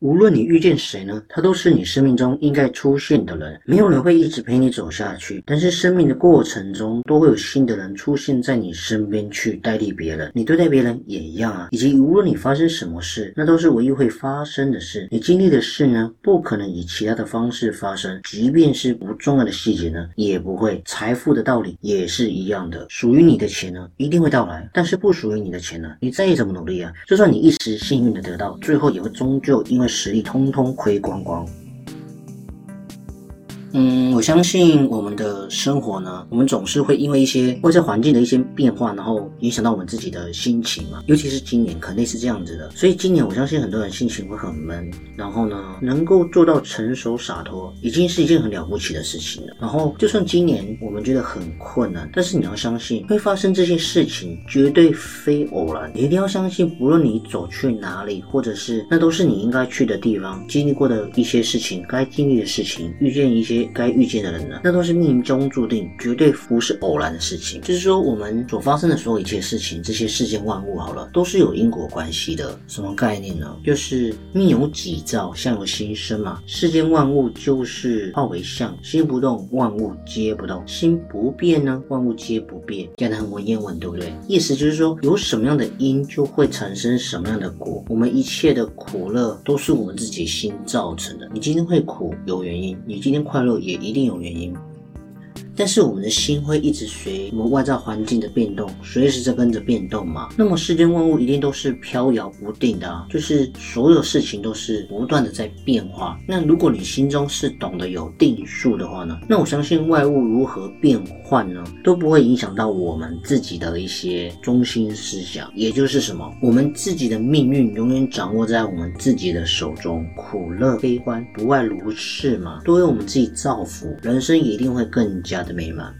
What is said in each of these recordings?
无论你遇见谁呢，他都是你生命中应该出现的人。没有人会一直陪你走下去，但是生命的过程中都会有新的人出现在你身边去代替别人。你对待别人也一样啊。以及无论你发生什么事，那都是唯一会发生的事。你经历的事呢，不可能以其他的方式发生。即便是不重要的细节呢，也不会。财富的道理也是一样的。属于你的钱呢，一定会到来；但是不属于你的钱呢，你再怎么努力啊，就算你一时幸运的得到，最后也会终究因为。实力通通亏光光。嗯，我相信我们的生活呢，我们总是会因为一些外在环境的一些变化，然后影响到我们自己的心情嘛。尤其是今年，肯定是这样子的。所以今年，我相信很多人心情会很闷。然后呢，能够做到成熟洒脱，已经是一件很了不起的事情了。然后，就算今年我们觉得很困难，但是你要相信，会发生这些事情绝对非偶然。你一定要相信，不论你走去哪里，或者是那都是你应该去的地方，经历过的一些事情，该经历的事情，遇见一些。该遇见的人呢，那都是命中注定，绝对不是偶然的事情。就是说，我们所发生的所有一切事情，这些世间万物，好了，都是有因果关系的。什么概念呢？就是命由己造，相由心生嘛。世间万物就是化为相，心不动，万物皆不动；心不变呢，万物皆不变。讲得很文言文，对不对？意思就是说，有什么样的因，就会产生什么样的果。我们一切的苦乐，都是我们自己心造成的。你今天会苦，有原因；你今天快乐。也一定有原因。但是我们的心会一直随我们外在环境的变动，随时在跟着变动嘛。那么世间万物一定都是飘摇不定的，啊，就是所有事情都是不断的在变化。那如果你心中是懂得有定数的话呢，那我相信外物如何变换呢，都不会影响到我们自己的一些中心思想。也就是什么，我们自己的命运永远掌握在我们自己的手中，苦乐悲欢不外如是嘛，都由我们自己造福，人生一定会更加。的美吗。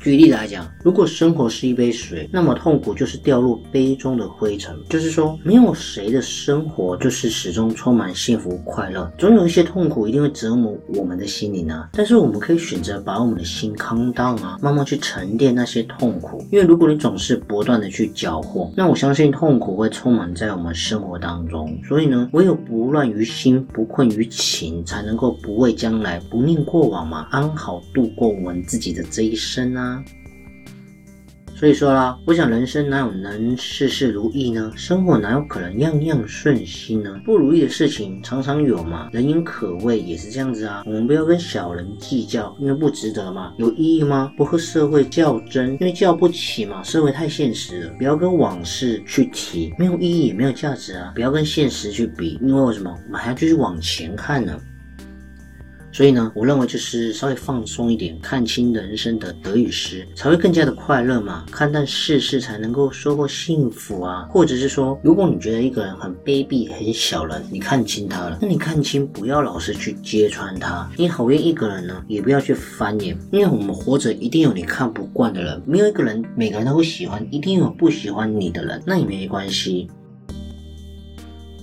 举例来讲，如果生活是一杯水，那么痛苦就是掉入杯中的灰尘。就是说，没有谁的生活就是始终充满幸福快乐，总有一些痛苦一定会折磨我们的心灵啊。但是我们可以选择把我们的心康荡啊，慢慢去沉淀那些痛苦。因为如果你总是不断的去搅和，那我相信痛苦会充满在我们生活当中。所以呢，唯有不乱于心，不困于情，才能够不畏将来，不念过往嘛，安好度过我们自己的这一生啊。所以说啦，我想人生哪有能事事如意呢？生活哪有可能样样顺心呢？不如意的事情常常有嘛，人言可畏也是这样子啊。我们不要跟小人计较，因为不值得嘛。有意义吗？不和社会较真，因为较不起嘛。社会太现实了，不要跟往事去提，没有意义也没有价值啊。不要跟现实去比，因为为什么？我们还要继续往前看呢。所以呢，我认为就是稍微放松一点，看清人生的得与失，才会更加的快乐嘛。看淡世事，才能够收获幸福啊。或者是说，如果你觉得一个人很卑鄙、很小人，你看清他了，那你看清，不要老是去揭穿他。你讨厌一个人呢，也不要去翻脸，因为我们活着一定有你看不惯的人，没有一个人每个人都会喜欢，一定有不喜欢你的人，那也没关系。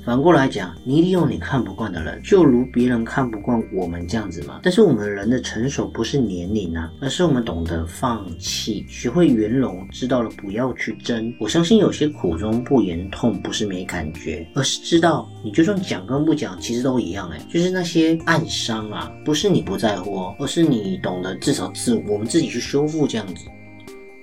反过来讲，你一定有你看不惯的人，就如别人看不惯我们这样子嘛。但是我们人的成熟不是年龄啊，而是我们懂得放弃，学会圆融，知道了不要去争。我相信有些苦中不言痛，不是没感觉，而是知道你就算讲跟不讲，其实都一样哎。就是那些暗伤啊，不是你不在乎哦，而是你懂得至少自我们自己去修复这样子。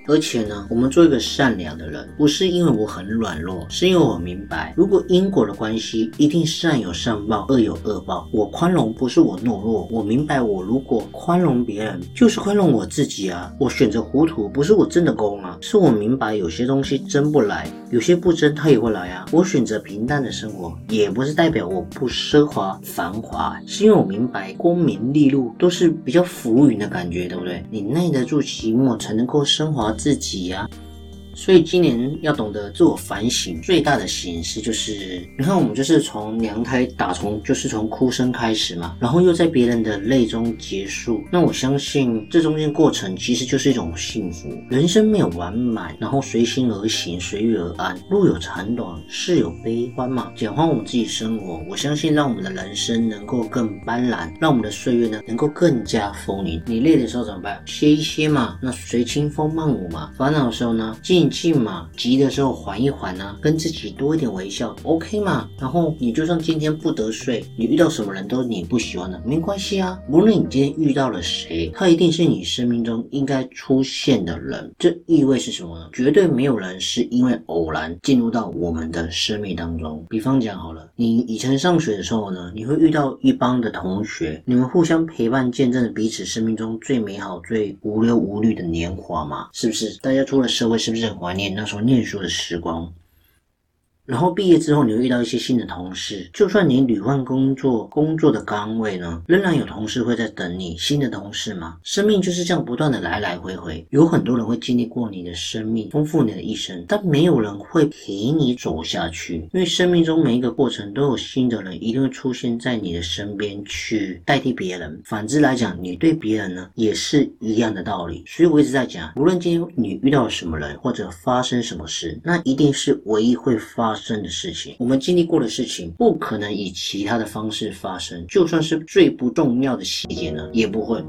而且呢，我们做一个善良的人，不是因为我很软弱，是因为我明白，如果因果的关系一定善有善报，恶有恶报。我宽容不是我懦弱，我明白，我如果宽容别人，就是宽容我自己啊。我选择糊涂，不是我真的功啊，是我明白有些东西争不来，有些不争它也会来呀。我选择平淡的生活，也不是代表我不奢华繁华，是因为我明白功名利禄都是比较浮云的感觉，对不对？你耐得住寂寞，才能够升华自己呀。所以今年要懂得自我反省，最大的形式就是，你看我们就是从娘胎打从就是从哭声开始嘛，然后又在别人的泪中结束。那我相信这中间过程其实就是一种幸福。人生没有完满，然后随心而行，随遇而安。路有长短，事有悲欢嘛。简化我们自己生活，我相信让我们的人生能够更斑斓，让我们的岁月呢能够更加丰盈。你累的时候怎么办？歇一歇嘛。那随清风漫舞嘛。烦恼的时候呢，静。静嘛，急的时候缓一缓呢，跟自己多一点微笑，OK 嘛。然后你就算今天不得睡，你遇到什么人都你不喜欢的，没关系啊。无论你今天遇到了谁，他一定是你生命中应该出现的人。这意味是什么呢？绝对没有人是因为偶然进入到我们的生命当中。比方讲好了，你以前上学的时候呢，你会遇到一帮的同学，你们互相陪伴，见证了彼此生命中最美好、最无忧无虑的年华嘛？是不是？大家出了社会，是不是怀念那时候念书的时光？然后毕业之后，你会遇到一些新的同事。就算你屡换工作，工作的岗位呢，仍然有同事会在等你。新的同事吗，生命就是这样不断的来来回回。有很多人会经历过你的生命，丰富你的一生，但没有人会陪你走下去。因为生命中每一个过程都有新的人一定会出现在你的身边去代替别人。反之来讲，你对别人呢也是一样的道理。所以我一直在讲，无论今天你遇到什么人或者发生什么事，那一定是唯一会发。发生的事情，我们经历过的事情，不可能以其他的方式发生。就算是最不重要的细节呢，也不会。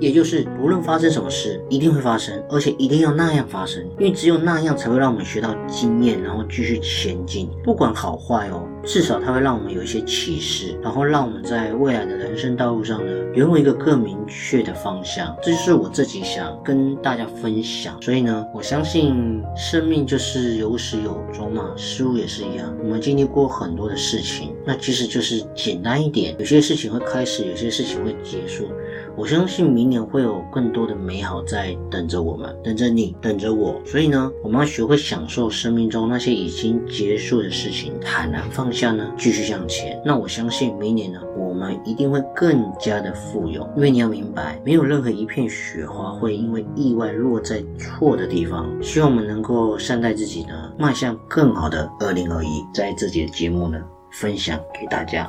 也就是，无论发生什么事，一定会发生，而且一定要那样发生，因为只有那样才会让我们学到经验，然后继续前进。不管好坏哦，至少它会让我们有一些启示，然后让我们在未来的人生道路上呢，拥有一个更明确的方向。这就是我自己想跟大家分享。所以呢，我相信生命就是有始有终嘛，事物也是一样。我们经历过很多的事情，那其实就是简单一点，有些事情会开始，有些事情会结束。我相信明年会有更多的美好在等着我们，等着你，等着我。所以呢，我们要学会享受生命中那些已经结束的事情，坦然放下呢，继续向前。那我相信明年呢，我们一定会更加的富有。因为你要明白，没有任何一片雪花会因为意外落在错的地方。希望我们能够善待自己呢，迈向更好的二零二一。在自己的节目呢，分享给大家。